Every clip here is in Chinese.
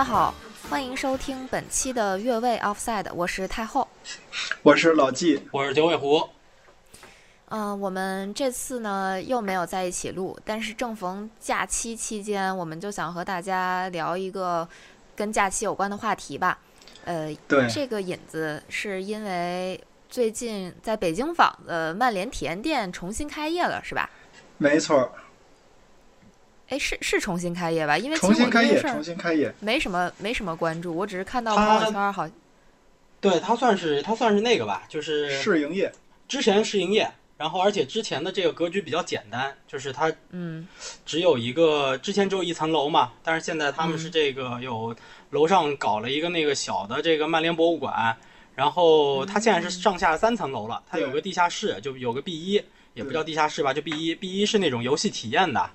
家好，欢迎收听本期的越位 Offside，我是太后。我是老纪，我是九尾狐。嗯、我们这次呢又没有在一起录，但是正逢假期期间，我们就想和大家聊一个跟假期有关的话题吧。呃，对，这个引子是因为最近在北京坊的曼联体验店重新开业了，是吧？没错，哎，是是重新开业吧？因为重新开业，重新开业，没什么没什么关注，我只是看到它朋友圈好对，他算是他算是那个吧，就是试营业，之前试营业，然后而且之前的这个格局比较简单，就是它嗯只有一个，之前只有一层楼嘛，但是现在他们是这个有楼上搞了一个那个小的这个曼联博物馆，然后它现在是上下三层楼了，它有个地下室，就有个 B 一，也不叫地下室吧，就 B 一，B 一是那种游戏体验的。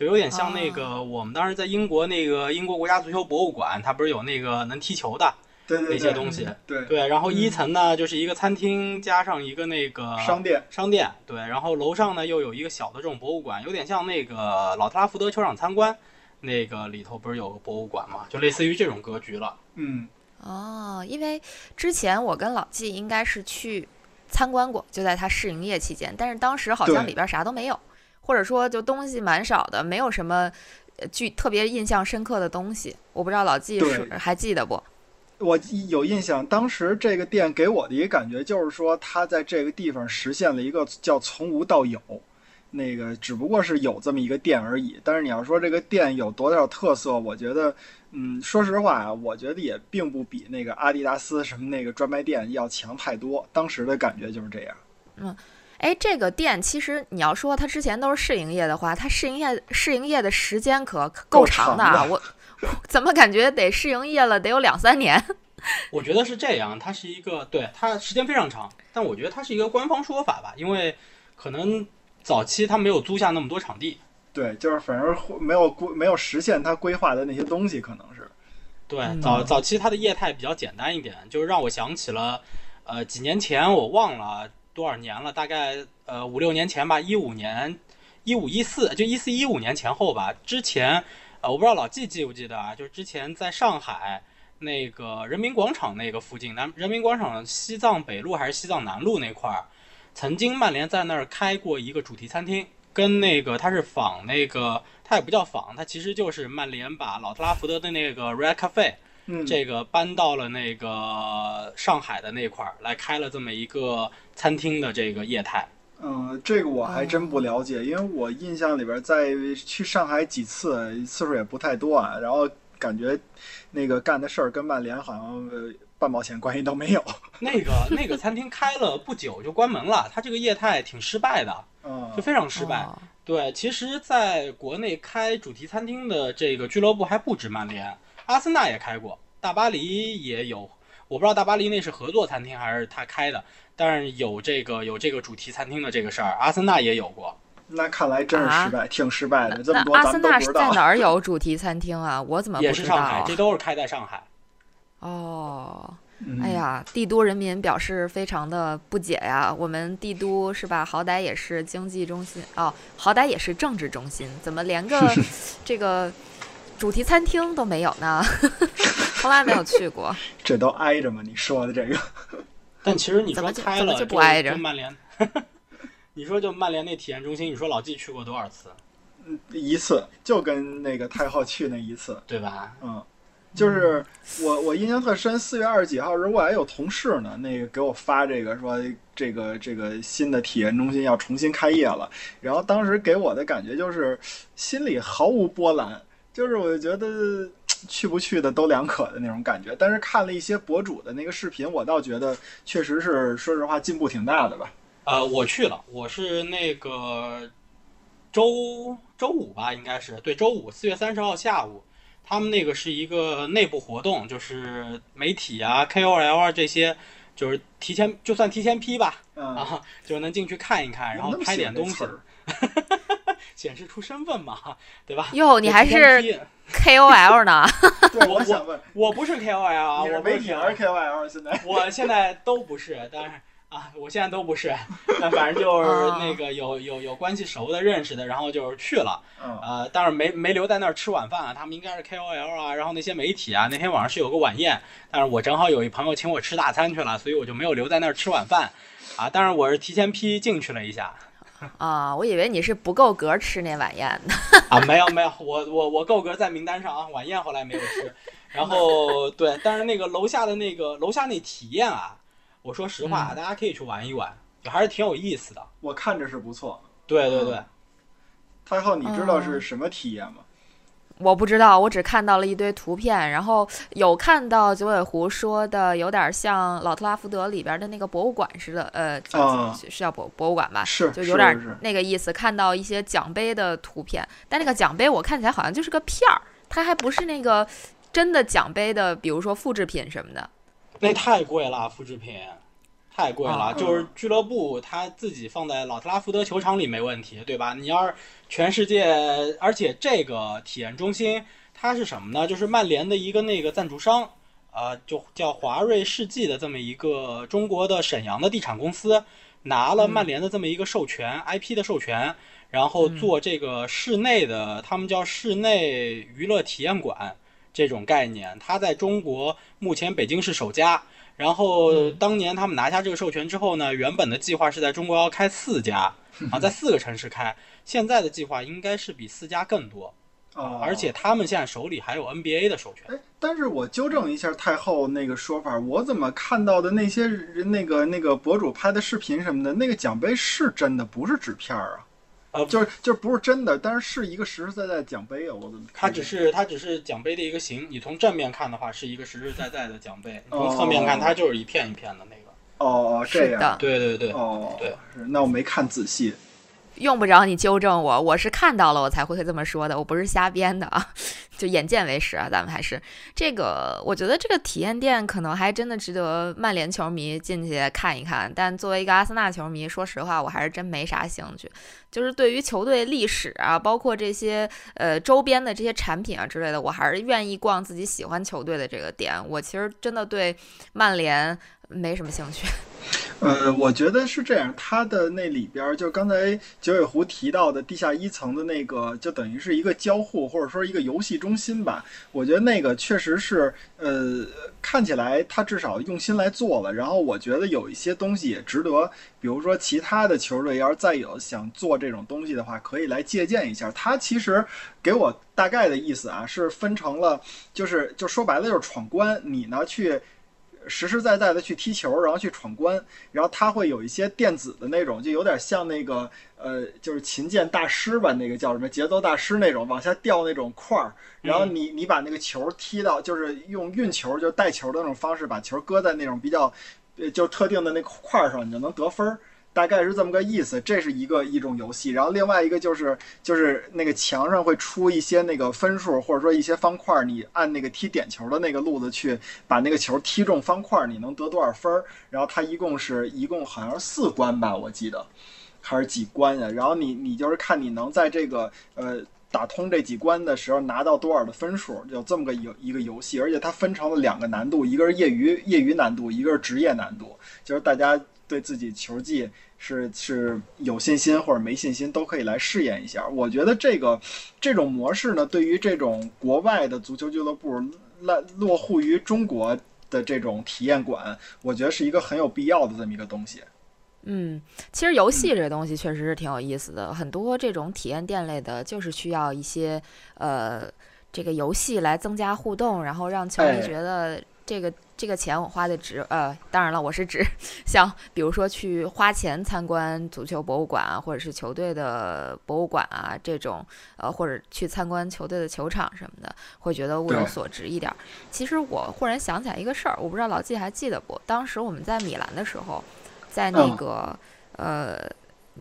就有点像那个我们当时在英国那个英国国家足球博物馆，它不是有那个能踢球的那些东西，对，对，然后一层呢就是一个餐厅加上一个那个商店，商店，对，然后楼上呢又有一个小的这种博物馆，有点像那个老特拉福德球场参观，那个里头不是有个博物馆嘛，就类似于这种格局了。嗯，哦，因为之前我跟老纪应该是去参观过，就在他试营业期间，但是当时好像里边啥都没有，或者说就东西蛮少的，没有什么呃具特别印象深刻的东西。我不知道老季是还记得不？我有印象，当时这个店给我的一个感觉就是说，他在这个地方实现了一个叫从无到有。那个只不过是有这么一个店而已，但是你要说这个店有多少特色，我觉得，嗯，说实话啊，我觉得也并不比那个阿迪达斯什么那个专卖店要强太多。当时的感觉就是这样。哎，这个店其实你要说它之前都是试营业的话，它试营业试营业的时间可可够够长的啊！我怎么感觉得试营业了得有两三年？我觉得是这样，它是一个对它时间非常长，但我觉得它是一个官方说法吧，因为可能早期它没有租下那么多场地，对，就是反正没有规没有实现它规划的那些东西，可能是。对，嗯早早期它的业态比较简单一点，就是让我想起了，呃，几年前我忘了多少年了，大概呃五六年前吧，一五年，一五一四，就一四一五年前后吧。之前，呃，我不知道老纪记不记得啊，就是之前在上海那个人民广场那个附近，南人民广场西藏北路还是西藏南路那块儿，曾经曼联在那儿开过一个主题餐厅。跟那个它是仿那个，它也不叫仿，它其实就是曼联把老特拉福德的那个 Red Cafe 嗯，这个搬到了那个上海的那块儿来开了这么一个餐厅的这个业态。嗯，这个我还真不了解，因为我印象里边在去上海几次，次数也不太多啊，然后感觉那个干的事儿跟曼联好像呃半毛钱关系都没有。那个那个餐厅开了不久就关门了，它这个业态挺失败的，嗯就，非常失败。哦对，其实在国内开主题餐厅的这个俱乐部还不止曼联，阿森纳也开过，大巴黎也有。我不知道大巴黎那是合作餐厅还是他开的，但是有这个有这个主题餐厅的这个事儿，阿森纳也有过。那看来真是失败，挺失败的。这么多咱阿森纳们都不知道。是在哪儿有主题餐厅啊？我怎么也不知道也是上海，啊？这都是开在上海。哦，嗯哎，呀，帝都人民表示非常的不解呀！我们帝都是吧，好歹也是经济中心哦，好歹也是政治中心，怎么连个 这个主题餐厅都没有呢？从来没有去过。这都挨着吗？你说的这个，但其实你说怎么怎么开了就不挨着曼联，你说就曼联那体验中心，你说老纪去过多少次，一次就跟那个太后去那一次，对吧？嗯，就是我我印象特深，四月二十几号时候我还有同事呢，那个给我发这个说这个这个新的体验中心要重新开业了，然后当时给我的感觉就是心里毫无波澜，就是我就觉得。去不去的都两可的那种感觉，但是看了一些博主的那个视频，我倒觉得确实是，说实话进步挺大的吧。呃，我去了，我是那个周周五吧，应该是对，周五四月三十号下午，他们那个是一个内部活动，就是媒体啊、KOL 啊这些，就是提前就算提前批吧，嗯，啊，就是能进去看一看，然后拍点东西 显示出身份嘛，对吧？哟，你还是 KOL 呢？对，我我想问，我不是 KOL 啊，我不是媒体还是 KOL 现在？我现在都不是，但是啊，我现在都不是，但反正就是那个有有有关系熟的认识的，然后就是去了，呃，但是没没留在那儿吃晚饭啊，他们应该是 KOL 啊，然后那些媒体啊，那天晚上是有个晚宴，但是我正好有一朋友请我吃大餐去了，所以我就没有留在那儿吃晚饭，啊，但是我是提前批进去了一下，啊，我以为你是不够格吃那晚宴呢，啊，没有没有，我我我够格在名单上啊，晚宴后来没有吃，然后对，但是那个楼下的那个楼下那体验啊。我说实话，大家可以去玩一玩，就还是挺有意思的。我看着是不错。对对对，太后，你知道是什么体验吗？我不知道，我只看到了一堆图片，然后有看到九尾狐说的有点像老特拉福德里边的那个博物馆似的，呃，是叫博博物馆吧？是，就有点那个意思。看到一些奖杯的图片，但那个奖杯我看起来好像就是个片儿，它还不是那个真的奖杯的，比如说复制品什么的。那太贵了，复制品太贵了。就是俱乐部他自己放在老特拉福德球场里没问题，对吧？你要是全世界，而且这个体验中心它是什么呢？就是曼联的一个那个赞助商，呃，就叫华瑞世纪的这么一个中国的沈阳的地产公司，拿了曼联的这么一个授权 IP 的授权，然后做这个室内的，他们叫室内娱乐体验馆。这种概念，它在中国目前北京是首家。然后当年他们拿下这个授权之后呢，原本的计划是在中国要开四家啊，在四个城市开。现在的计划应该是比四家更多啊，而且他们现在手里还有 NBA 的授权。哎，但是我纠正一下太后那个说法，我怎么看到的那些人那个那个博主拍的视频什么的，那个奖杯是真的，不是纸片儿啊？呃，就是就是不是真的，但是是一个实实在在的奖杯啊！我怎么？它只是它只是奖杯的一个形，你从正面看的话是一个实实在在的奖杯，从侧面看它就是一片一片的那个。哦，这样。对对对。哦，对，那我没看仔细。用不着你纠正我，我是看到了我才会这么说的，我不是瞎编的啊，就眼见为实啊。咱们还是这个，我觉得这个体验店可能还真的值得曼联球迷进去看一看。但作为一个阿森纳球迷，说实话，我还是真没啥兴趣。就是对于球队历史啊，包括这些呃周边的这些产品啊之类的，我还是愿意逛自己喜欢球队的这个店。我其实真的对曼联没什么兴趣。呃，我觉得是这样，它的那里边儿就刚才九尾狐提到的地下一层的那个，就等于是一个交互或者说一个游戏中心吧。我觉得那个确实是，呃，看起来它至少用心来做了。然后我觉得有一些东西也值得，比如说其他的球队要是再有想做这种东西的话，可以来借鉴一下。它其实给我大概的意思啊，是分成了，就是就说白了就是闯关，你呢去。实实在在的去踢球，然后去闯关，然后他会有一些电子的那种，就有点像那个呃，就是琴键大师吧，那个叫什么节奏大师那种，往下掉那种块儿，然后你你把那个球踢到，就是用运球就带球的那种方式，把球搁在那种比较呃就特定的那块儿上，你就能得分儿。大概是这么个意思，这是一个一种游戏，然后另外一个就是就是那个墙上会出一些那个分数，或者说一些方块，你按那个踢点球的那个路子去把那个球踢中方块，你能得多少分儿？然后它一共是一共好像是四关吧，我记得还是几关呀？然后你你就是看你能在这个呃打通这几关的时候拿到多少的分数，有这么个游一个游戏，而且它分成了两个难度，一个是业余业余难度，一个是职业难度，就是大家。对自己球技是是有信心或者没信心，都可以来试验一下。我觉得这个这种模式呢，对于这种国外的足球俱乐部落落户于中国的这种体验馆，我觉得是一个很有必要的这么一个东西。嗯，其实游戏这东西确实是挺有意思的，很多这种体验店类的，就是需要一些呃这个游戏来增加互动，然后让球迷觉得。这个这个钱我花的值，呃，当然了，我是指像比如说去花钱参观足球博物馆啊，或者是球队的博物馆啊这种，呃，或者去参观球队的球场什么的，会觉得物有所值一点。其实我忽然想起来一个事儿，我不知道老季还记得不？当时我们在米兰的时候，在那个呃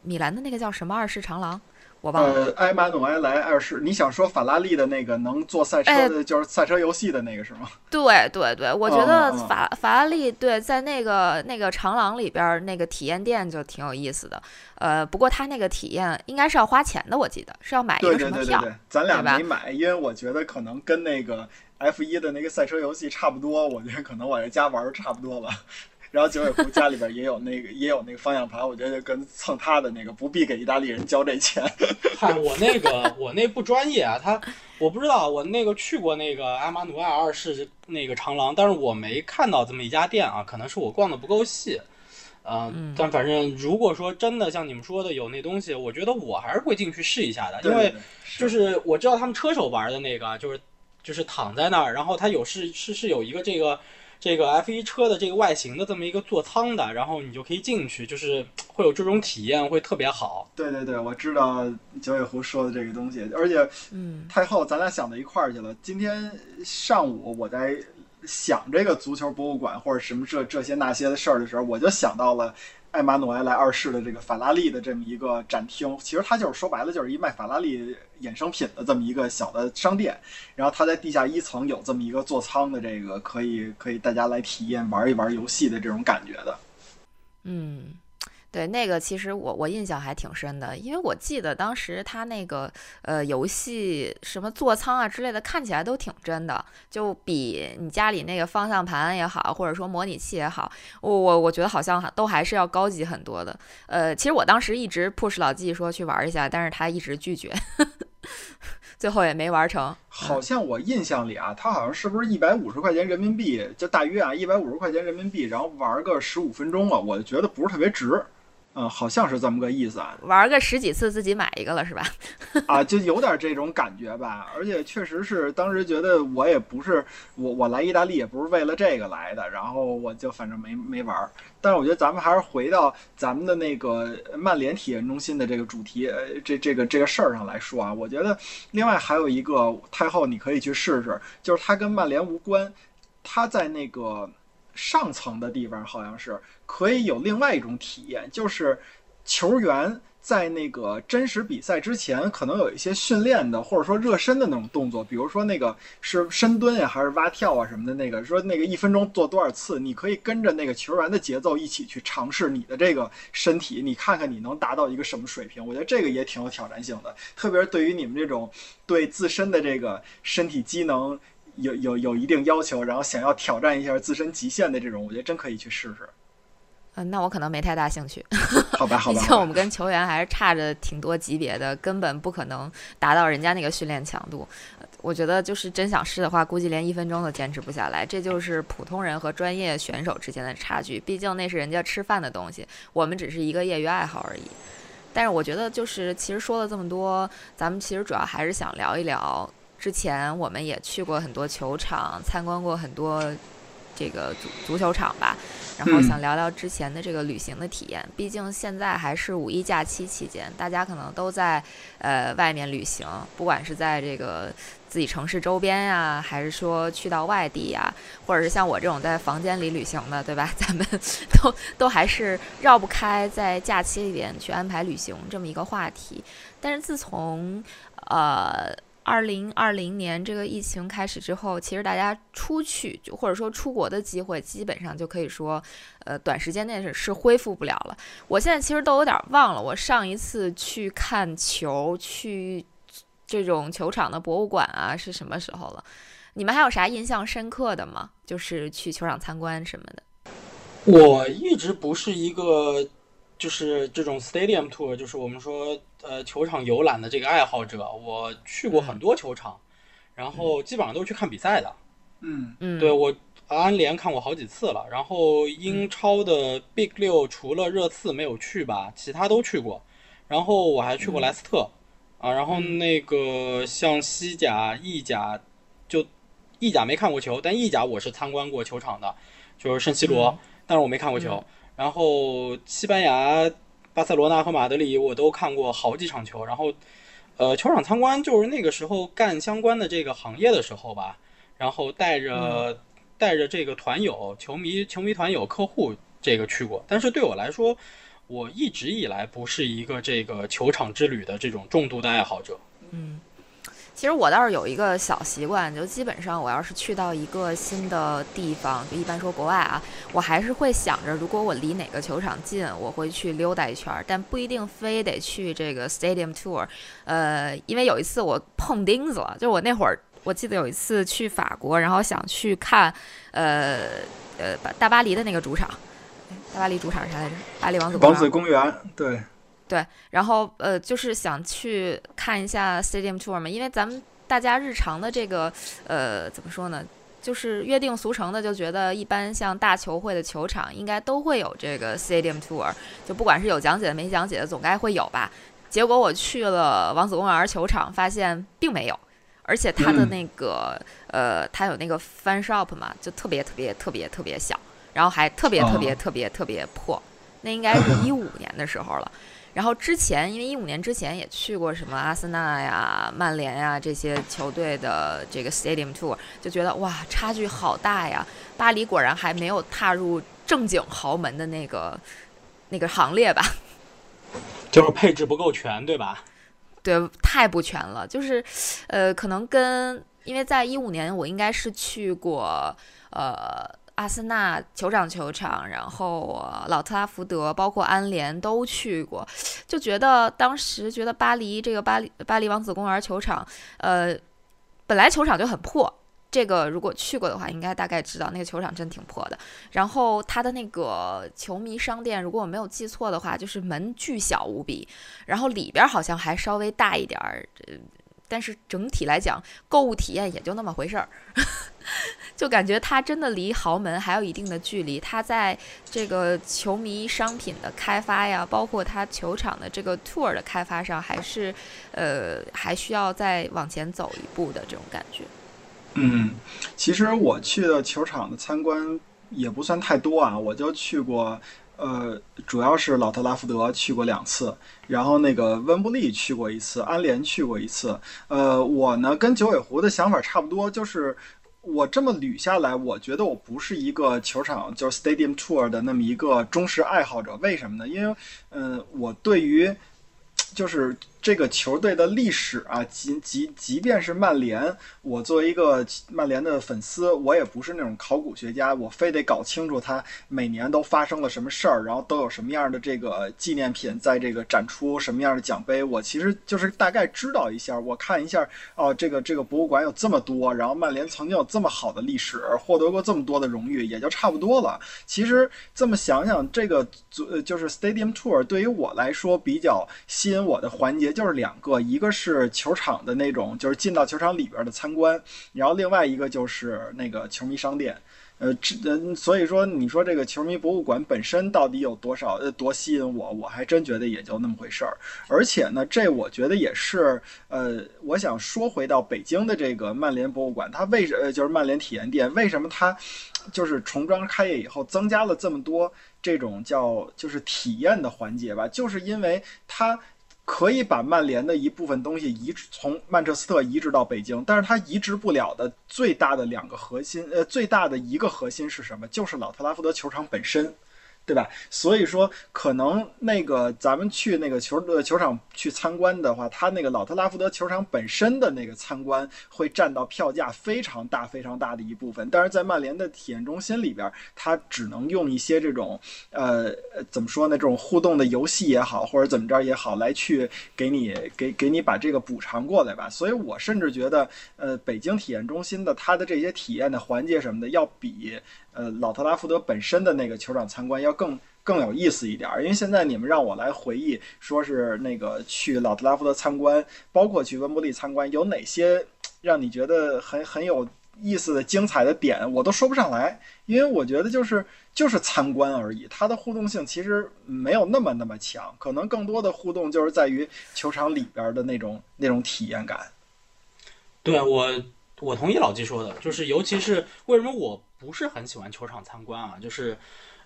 米兰的那个叫什么二世长廊。呃，埃马努埃莱二世，你想说法拉利的那个能做赛车的，就是赛车游戏的那个是吗？对对对，我觉得法法拉利对在那个那个长廊里边那个体验店就挺有意思的。呃，不过他那个体验应该是要花钱的，我记得是要买一个什么票。咱俩没买，因为我觉得可能跟那个 F 一的那个赛车游戏差不多，我觉得可能我在家玩差不多吧。然后九尾狐家里边也有那个也有那个方向盘，我觉得跟蹭他的那个，不必给意大利人交这钱。嗨，我那个我那不专业啊，他我不知道，我那个去过那个阿马努埃尔二世那个长廊，但是我没看到这么一家店啊，可能是我逛的不够细。嗯，但反正如果说真的像你们说的有那东西，我觉得我还是会进去试一下的，因为就是我知道他们车手玩的那个，就是就是躺在那儿，然后他有是是是有一个这个这个 F 一车的这个外形的这么一个座舱的，然后你就可以进去，就是会有这种体验，会特别好。对对对，我知道九尾狐说的这个东西，而且嗯，太后咱俩想到一块儿去了。今天上午我在。想这个足球博物馆或者什么这这些那些的事儿的时候，我就想到了艾玛努埃莱二世的这个法拉利的这么一个展厅。其实它就是说白了，就是一卖法拉利衍生品的这么一个小的商店。然后它在地下一层有这么一个座舱的这个，可以可以大家来体验玩一玩游戏的这种感觉的。嗯。对，那个其实我我印象还挺深的，因为我记得当时他那个呃游戏什么座舱啊之类的，看起来都挺真的，就比你家里那个方向盘也好，或者说模拟器也好，我我我觉得好像都还是要高级很多的。呃，其实我当时一直 push 老纪说去玩一下，但是他一直拒绝，最后也没玩成。好像我印象里啊，他好像是不是一百五十块钱人民币，就大约啊一百五十块钱人民币，然后玩个十五分钟啊，我就觉得不是特别值。嗯，好像是这么个意思啊。玩个十几次，自己买一个了是吧？啊，就有点这种感觉吧。而且确实是当时觉得我也不是我我来意大利也不是为了这个来的，然后我就反正没没玩。但是我觉得咱们还是回到咱们的那个曼联体验中心的这个主题，呃，这这个这个事儿上来说啊，我觉得另外还有一个太后你可以去试试，就是它跟曼联无关，它在那个。上层的地方好像是可以有另外一种体验，就是球员在那个真实比赛之前，可能有一些训练的或者说热身的那种动作，比如说那个是深蹲呀，还是蛙跳啊什么的。那个说那个一分钟做多少次，你可以跟着那个球员的节奏一起去尝试你的这个身体，你看看你能达到一个什么水平。我觉得这个也挺有挑战性的，特别是对于你们这种对自身的这个身体机能。有有有一定要求，然后想要挑战一下自身极限的这种，我觉得真可以去试试。嗯，那我可能没太大兴趣。好吧，好吧。毕竟我们跟球员还是差着挺多级别的，根本不可能达到人家那个训练强度。我觉得就是真想试的话，估计连一分钟都坚持不下来。这就是普通人和专业选手之间的差距。毕竟那是人家吃饭的东西，我们只是一个业余爱好而已。但是我觉得，就是其实说了这么多，咱们其实主要还是想聊一聊。之前我们也去过很多球场，参观过很多这个足足球场吧，然后想聊聊之前的这个旅行的体验。毕竟现在还是五一假期期间，大家可能都在呃外面旅行，不管是在这个自己城市周边呀，还是说去到外地呀，或者是像我这种在房间里旅行的，对吧？咱们都都还是绕不开在假期里边去安排旅行这么一个话题。但是自从呃。二零二零年这个疫情开始之后，其实大家出去就或者说出国的机会，基本上就可以说，呃，短时间内是是恢复不了了。我现在其实都有点忘了，我上一次去看球、去这种球场的博物馆啊是什么时候了？你们还有啥印象深刻的吗？就是去球场参观什么的？我一直不是一个。就是这种 stadium tour，就是我们说呃球场游览的这个爱好者，我去过很多球场，然后基本上都是去看比赛的。嗯。嗯，对我安联看过好几次了，然后英超的 Big 六除了热刺没有去吧，其他都去过。然后我还去过莱斯特啊，然后那个像西甲、意甲，就意甲没看过球，但意甲我是参观过球场的，就是圣西罗，但是我没看过球。然后西班牙、巴塞罗那和马德里我都看过好几场球。然后，呃，球场参观就是那个时候干相关的这个行业的时候吧。然后带着带着这个团友、球迷、球迷团友、客户这个去过。但是对我来说，我一直以来不是一个这个球场之旅的这种重度的爱好者。嗯。其实我倒是有一个小习惯，就基本上我要是去到一个新的地方，就一般说国外啊，我还是会想着，如果我离哪个球场近，我会去溜达一圈儿，但不一定非得去这个 stadium tour。呃，因为有一次我碰钉子了，就我那会儿，我记得有一次去法国，然后想去看，呃呃，大巴黎的那个主场。大巴黎主场是啥来着？巴黎王子王子公园，对对。然后呃，就是想去看一下 Stadium Tour 嘛，因为咱们大家日常的这个呃怎么说呢，就是约定俗成的，就觉得一般像大球会的球场应该都会有这个 Stadium Tour，就不管是有讲解的没讲解的，总该会有吧。结果我去了王子公园球场，发现并没有。而且它的那个呃，它有那个 fan shop 嘛，就特别特别特别特别小，然后还特别特别特别特别破。那应该是一五年的时候了。然后之前，因为一五年之前也去过什么阿森纳呀、曼联呀这些球队的这个 stadium tour，就觉得哇，差距好大呀！巴黎果然还没有踏入正经豪门的那个那个行列吧？就是配置不够全，对吧？对，太不全了。就是，呃，可能跟因为在一五年我应该是去过，呃，阿森纳酋长球场，然后老特拉福德，包括安联都去过，就觉得当时觉得巴黎这个巴黎巴黎王子公园球场，呃，本来球场就很破。这个如果去过的话，应该大概知道那个球场真挺破的。然后它的那个球迷商店，如果我没有记错的话，就是门巨小无比，然后里边好像还稍微大一点儿，但是整体来讲，购物体验也就那么回事儿，就感觉它真的离豪门还有一定的距离。它在这个球迷商品的开发呀，包括它球场的这个 tour 的开发上，还是呃还需要再往前走一步的这种感觉。嗯，其实我去的球场的参观也不算太多啊，我就去过，呃，主要是老特拉福德去过两次，然后那个温布利去过一次，安联去过一次。呃，我呢跟九尾狐的想法差不多，就是我这么捋下来，我觉得我不是一个球场就是 stadium tour 的那么一个忠实爱好者。为什么呢？因为，嗯，我对于就是。这个球队的历史啊，即即即便是曼联，我作为一个曼联的粉丝，我也不是那种考古学家，我非得搞清楚他每年都发生了什么事儿，然后都有什么样的这个纪念品在这个展出，什么样的奖杯，我其实就是大概知道一下，我看一下哦，这个这个博物馆有这么多，然后曼联曾经有这么好的历史，获得过这么多的荣誉，也就差不多了。其实这么想想，这个就是 Stadium Tour 对于我来说比较吸引我的环节。就是两个，一个是球场的那种，就是进到球场里边的参观，然后另外一个就是那个球迷商店。呃，这嗯，所以说你说这个球迷博物馆本身到底有多少呃多吸引我，我还真觉得也就那么回事儿。而且呢，这我觉得也是呃，我想说回到北京的这个曼联博物馆，它为什呃就是曼联体验店，为什么它就是重装开业以后增加了这么多这种叫就是体验的环节吧？就是因为它。可以把曼联的一部分东西移从曼彻斯特移植到北京，但是它移植不了的最大的两个核心，呃，最大的一个核心是什么？就是老特拉福德球场本身。对吧？所以说，可能那个咱们去那个球呃球场去参观的话，他那个老特拉福德球场本身的那个参观会占到票价非常大非常大的一部分。但是在曼联的体验中心里边，它只能用一些这种呃怎么说呢？这种互动的游戏也好，或者怎么着也好，来去给你给给你把这个补偿过来吧。所以我甚至觉得，呃，北京体验中心的它的这些体验的环节什么的，要比。呃，老特拉福德本身的那个球场参观要更更有意思一点，因为现在你们让我来回忆，说是那个去老特拉福德参观，包括去温布利参观，有哪些让你觉得很很有意思的、精彩的点，我都说不上来，因为我觉得就是就是参观而已，它的互动性其实没有那么那么强，可能更多的互动就是在于球场里边的那种那种体验感。对我，我同意老季说的，就是尤其是为什么我。不是很喜欢球场参观啊，就是，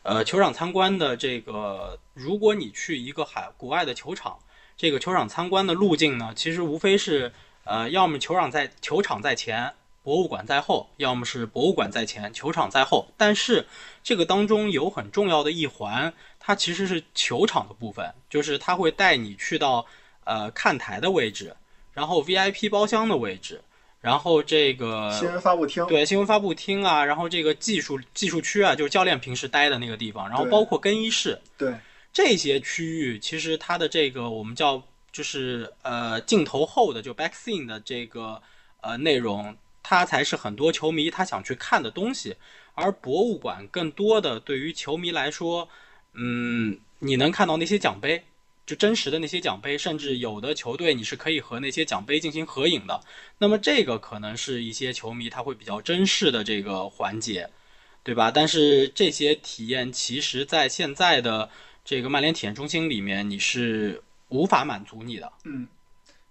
呃，球场参观的这个，如果你去一个海国外的球场，这个球场参观的路径呢，其实无非是，呃，要么球场在球场在前，博物馆在后，要么是博物馆在前，球场在后。但是这个当中有很重要的一环，它其实是球场的部分，就是它会带你去到呃看台的位置，然后 VIP 包厢的位置。然后这个新闻发布厅，对新闻发布厅啊，然后这个技术技术区啊，就是教练平时待的那个地方，然后包括更衣室，对。这些区域，其实它的这个我们叫就是呃镜头后的就 back scene 的这个呃内容，它才是很多球迷他想去看的东西，而博物馆更多的对于球迷来说，嗯，你能看到那些奖杯，就真实的那些奖杯，甚至有的球队你是可以和那些奖杯进行合影的。那么这个可能是一些球迷他会比较珍视的这个环节，对吧？但是这些体验其实，在现在的这个曼联体验中心里面，你是无法满足你的。嗯，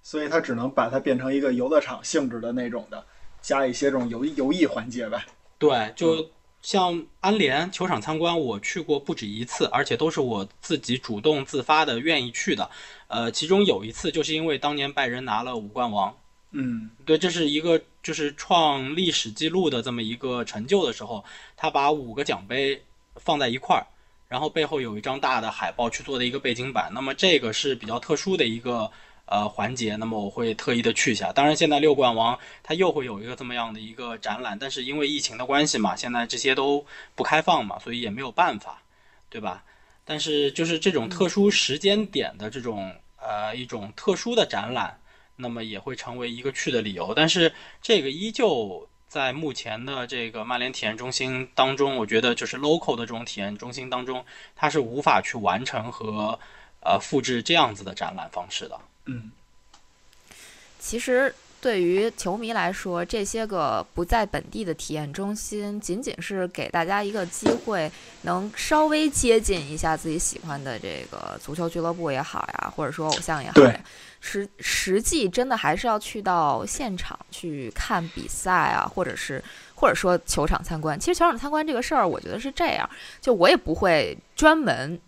所以他只能把它变成一个游乐场性质的那种的，加一些这种游游艺环节呗。对，就像安联球场参观，我去过不止一次，而且都是我自己主动自发的愿意去的。呃，其中有一次就是因为当年拜仁拿了五冠王，嗯对，这是一个就是创历史记录的这么一个成就的时候，他把五个奖杯放在一块儿，然后背后有一张大的海报去做的一个背景板。那么这个是比较特殊的一个呃环节，那么我会特意的去一下。当然，现在六冠王它又会有一个这么样的一个展览，但是因为疫情的关系嘛，现在这些都不开放嘛，所以也没有办法，对吧？但是就是这种特殊时间点的这种呃一种特殊的展览。那么也会成为一个去的理由，但是这个依旧在目前的这个曼联体验中心当中，我觉得就是 local 的这种体验中心当中，它是无法去完成和呃复制这样子的展览方式的。嗯其实对于球迷来说，这些个不在本地的体验中心，仅仅是给大家一个机会，能稍微接近一下自己喜欢的这个足球俱乐部也好呀，或者说偶像也好对呀。实实际真的还是要去到现场去看比赛啊，或者是或者说球场参观。其实球场参观这个事儿，我觉得是这样，就我也不会专门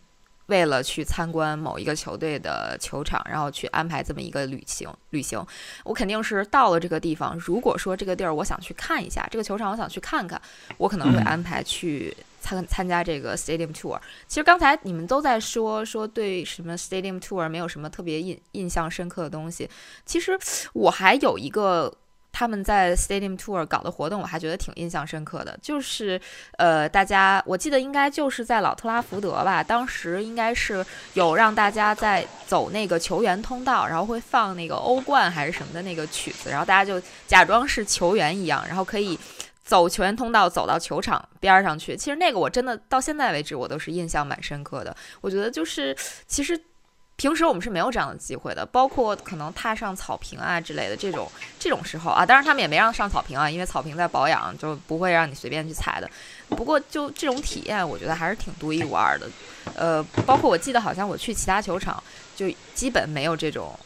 为了去参观某一个球队的球场，然后去安排这么一个旅行。旅行，我肯定是到了这个地方，如果说这个地儿我想去看一下，这个球场我想去看看，我可能会嗯安排去参参加这个 stadium tour。其实刚才你们都在说说对什么 stadium tour 没有什么特别印印象深刻的东西，其实我还有一个。他们在 Stadium Tour 搞的活动，我还觉得挺印象深刻的，就是呃，大家我记得应该就是在老特拉福德吧，当时应该是有让大家在走那个球员通道，然后会放那个欧冠还是什么的那个曲子，然后大家就假装是球员一样，然后可以走球员通道走到球场边儿上去。其实那个我真的到现在为止我都是印象蛮深刻的。我觉得就是其实。平时我们是没有这样的机会的，包括可能踏上草坪啊之类的这种这种时候啊，当然他们也没让上草坪啊，因为草坪在保养，就不会让你随便去踩的。不过就这种体验，我觉得还是挺独一无二的。呃，包括我记得好像我去其他球场，就基本没有这种，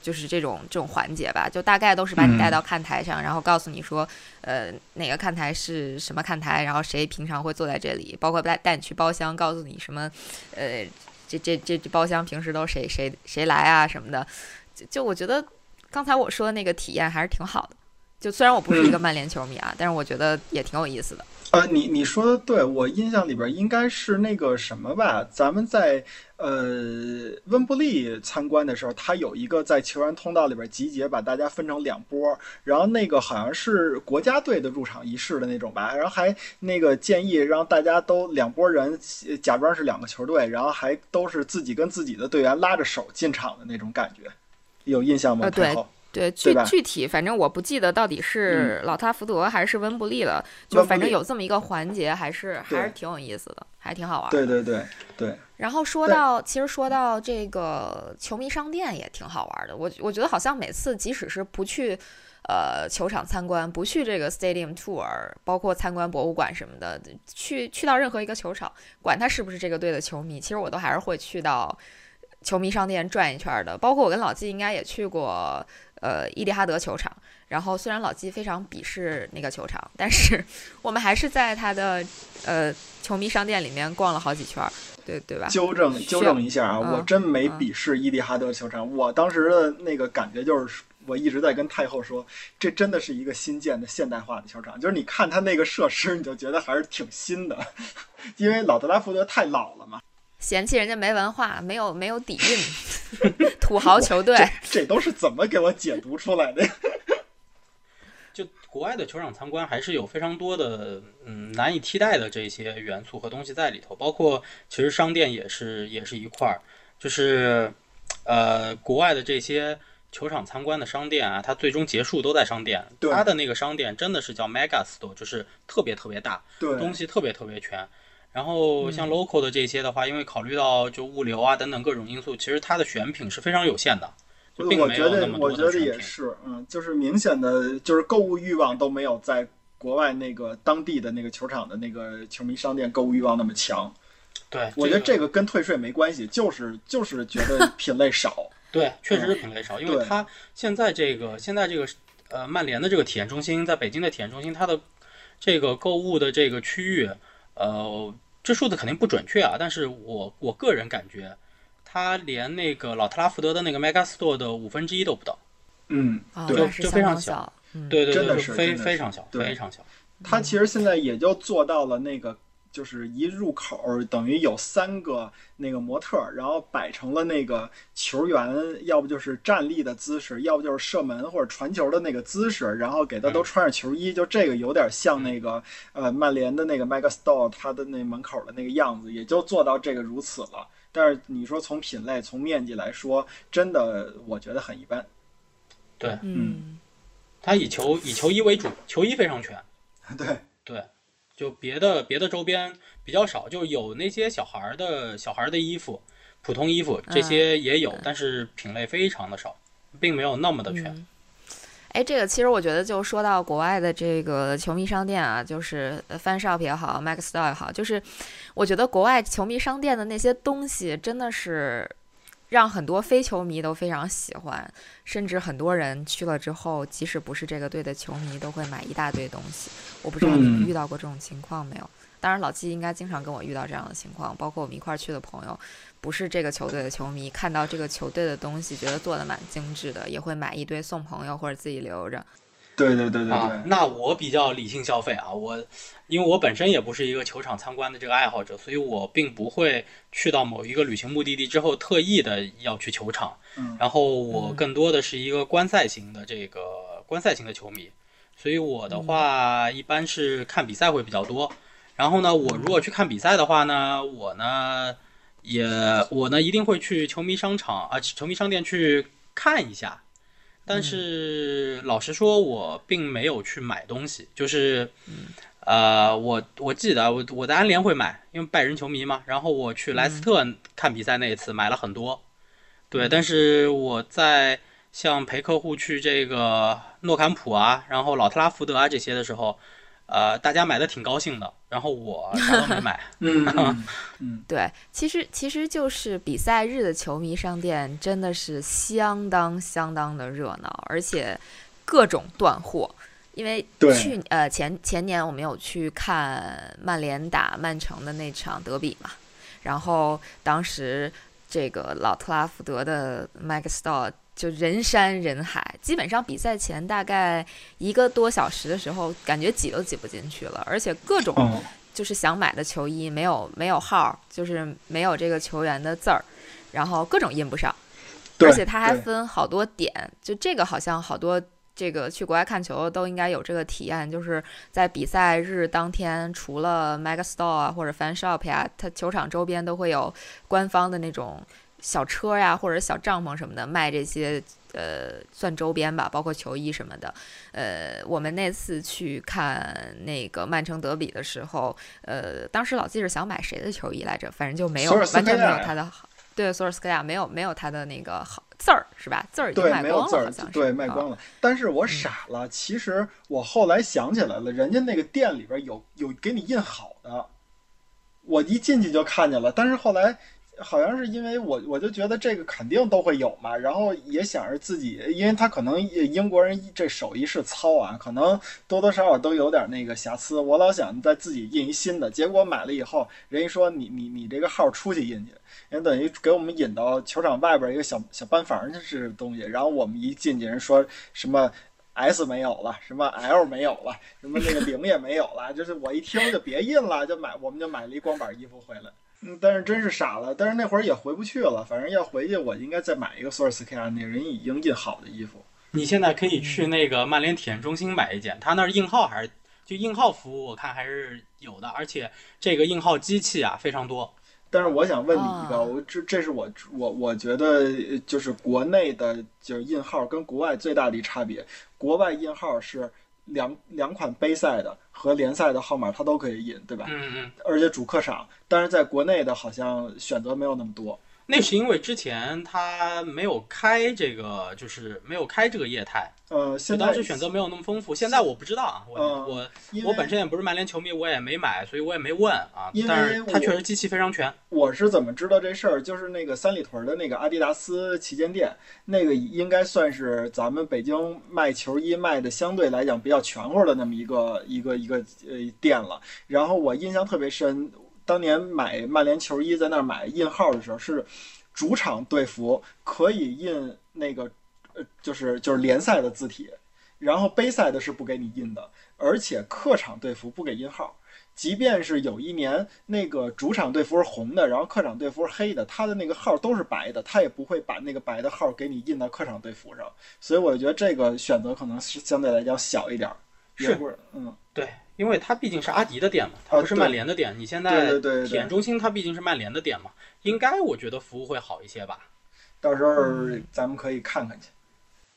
就是这种这种环节吧，就大概都是把你带到看台上，然后告诉你说，呃，哪个看台是什么看台，然后谁平常会坐在这里，包括带带你去包厢，告诉你什么，呃。这这这这包厢平时都谁谁谁来啊什么的，就就我觉得刚才我说的那个体验还是挺好的。就虽然我不是一个曼联球迷啊，但是我觉得也挺有意思的。呃，你你说的对，我印象里边应该是那个什么吧？咱们在呃温布利参观的时候，他有一个在球员通道里边集结，把大家分成两波，然后那个好像是国家队的入场仪式的那种吧，然后还那个建议让大家都两拨人呃假装是两个球队，然后还都是自己跟自己的队员拉着手进场的那种感觉，有印象吗？对，具吧具体反正我不记得到底是老特拉福德还是温布利了，就反正有这么一个环节，还是还是挺有意思的，还挺好玩的。对对对对，然后说到，其实说到这个球迷商店也挺好玩的。我我觉得好像每次即使是不去呃球场参观，不去这个 stadium tour，包括参观博物馆什么的，去去到任何一个球场，管他是不是这个队的球迷，其实我都还是会去到球迷商店转一圈儿的。包括我跟老季应该也去过呃伊蒂哈德球场。然后虽然老季非常鄙视那个球场，但是 我们还是在他的呃球迷商店里面逛了好几圈儿。对对吧？纠正纠正一下啊，嗯我真没嗯鄙视伊蒂哈德球场，我当时的那个感觉就是，我一直在跟太后说，这真的是一个新建的现代化的球场，就是你看它那个设施，你就觉得还是挺新的，因为老特拉福德太老了嘛，嫌弃人家没文化，没有没有底蕴，土豪球队。这都是怎么给我解读出来的？就国外的球场参观还是有非常多的嗯难以替代的这些元素和东西在里头，包括其实商店也是也是一块儿，就是呃国外的这些球场参观的商店啊，它最终结束都在商店，对它的那个商店真的是叫 mega store，就是特别特别大，对，东西特别特别全。然后像 local 的这些的话，因为考虑到就物流啊等等各种因素，其实它的选品是非常有限的，就并我觉得没有那么我觉得多的选品。也是，嗯，就是明显的就是购物欲望都没有在国外那个当地的那个球场的那个球迷商店购物欲望那么强。对，我觉得这这个跟退税没关系，就是就是觉得品类少。对，确实是品类少，因为对它现在这个现在这个呃曼联的这个体验中心，在北京的体验中心，它的这个购物的这个区域，呃，这数字肯定不准确啊，但是我我个人感觉，它连那个老特拉福德的那个 Mega Store 的五分之一都不到。嗯，啊，对就非常小，嗯，对对对，真的就是非非常小，非常小。它其实现在也就做到了那个，就是一入口等于有三个那个模特，然后摆成了那个球员，要不就是站立的姿势，要不就是射门或者传球的那个姿势，然后给他都穿上球衣，就这个有点像那个呃曼联的那个 Mega Store 它的那门口的那个样子，也就做到这个如此了。但是你说从品类、从面积来说，真的我觉得很一般。对，嗯，他以球以球衣为主，球衣非常全。对，对，就别的别的周边比较少，就有那些小孩儿的小孩儿的衣服，普通衣服这些也有，但是品类非常的少，并没有那么的全。嗯哎，这个其实我觉得，就说到国外的这个球迷商店啊，就是呃 Fan Shop 也好，Max Store 也好，就是我觉得国外球迷商店的那些东西真的是让很多非球迷都非常喜欢，甚至很多人去了之后，即使不是这个队的球迷，都会买一大堆东西。我不知道你们嗯遇到过这种情况没有？当然，老季应该经常跟我遇到这样的情况，包括我们一块儿去的朋友，不是这个球队的球迷，看到这个球队的东西，觉得做的蛮精致的，也会买一堆送朋友或者自己留着。对对对对啊对，，那我比较理性消费啊，我因为我本身也不是一个球场参观的这个爱好者，所以我并不会去到某一个旅行目的地之后特意的要去球场，嗯然后我嗯更多的是一个观赛型的这个观赛型的球迷，所以我的话一般是看比赛会比较多。然后呢，我如果去看比赛的话呢，我呢也我呢一定会去球迷商场啊，球迷商店去看一下。但是老实说，我并没有去买东西，就是，呃，我我记得我我在安联会买，因为拜仁球迷嘛。然后我去莱斯特看比赛那一次买了很多，对。但是我在像陪客户去这个诺坎普啊，然后老特拉福德啊这些的时候，呃，大家买的挺高兴的，然后我 啥都没买。嗯嗯 嗯，对，其实其实就是比赛日的球迷商店真的是相当相当的热闹，而且各种断货。因为去呃前前年我们有去看曼联打曼城的那场德比嘛，然后当时这个老特拉福德的 Store 就人山人海，基本上比赛前大概一个多小时的时候，感觉挤都挤不进去了，而且各种哦，就是想买的球衣没有没有号，就是没有这个球员的字儿，然后各种印不上，而且它还分好多点，就这个好像好多这个去国外看球都应该有这个体验，就是在比赛日当天，除了 Mega Store 啊或者 Fan Shop 呀，它球场周边都会有官方的那种小车呀或者小帐篷什么的卖这些呃算周边吧，包括球衣什么的。呃，我们那次去看那个曼城德比的时候，呃，当时老记是想买谁的球衣来着？反正就没有完全没有他的好。对，索尔斯克亚没有没有他的那个好字儿是吧？字儿已经对，卖光了，没有字儿好像，是。对，卖啊光了。但是我傻了，其实我后来想起来了，人家那个店里边有有给你印好的，我一进去就看见了。但是后来好像是因为我我就觉得这个肯定都会有嘛，然后也想着自己，因为他可能英国人这手艺是糙啊，可能多多少少都有点那个瑕疵。我老想再自己印一新的，结果买了以后，人家说你你你这个号出去印去。人等于给我们引到球场外边一个小小班房去是东西，然后我们一进去，人说什么 S 没有了，什么 L 没有了，什么那个零也没有了，就是我一听就别印了，就买，我们就买了一光板衣服回来。嗯，但是真是傻了，但是那会儿也回不去了，反正要回去，我应该再买一个索尔斯克亚那人已经印好的衣服。你现在可以去那个曼联体验中心买一件，他那儿印号还是就印号服务，我看还是有的，而且这个印号机器啊非常多。但是我想问你一个，啊我这这是我我我觉得呃就是国内的就是印号跟国外最大的一差别，国外印号是两两款杯赛的和联赛的号码他都可以印，对吧？嗯嗯，而且主客场，但是在国内的好像选择没有那么多。那是因为之前他没有开这个，就是没有开这个业态，呃，就现在当时选择没有那么丰富。现在我不知道啊，我嗯我我本身也不是曼联球迷，我也没买，所以我也没问啊但是它确实机器非常全。我是怎么知道这事儿？就是那个三里屯的那个阿迪达斯旗舰店，那个应该算是咱们北京卖球衣卖的相对来讲比较全乎的那么一个一个一个呃店了。然后我印象特别深，当年买曼联球衣在那儿买印号的时候，是主场队服可以印那个呃就是就是联赛的字体，然后杯赛的是不给你印的，而且客场队服不给印号。即便是有一年那个主场队服是红的，然后客场队服是黑的，他的那个号都是白的，他也不会把那个白的号给你印到客场队服上，所以我觉得这个选择可能是相对来讲小一点儿。是嗯，对，因为它毕竟是阿迪的店嘛，它不是曼联的店。你现在对对对体验中心它毕竟是曼联的店嘛，应该我觉得服务会好一些吧。到时候咱们可以看看去。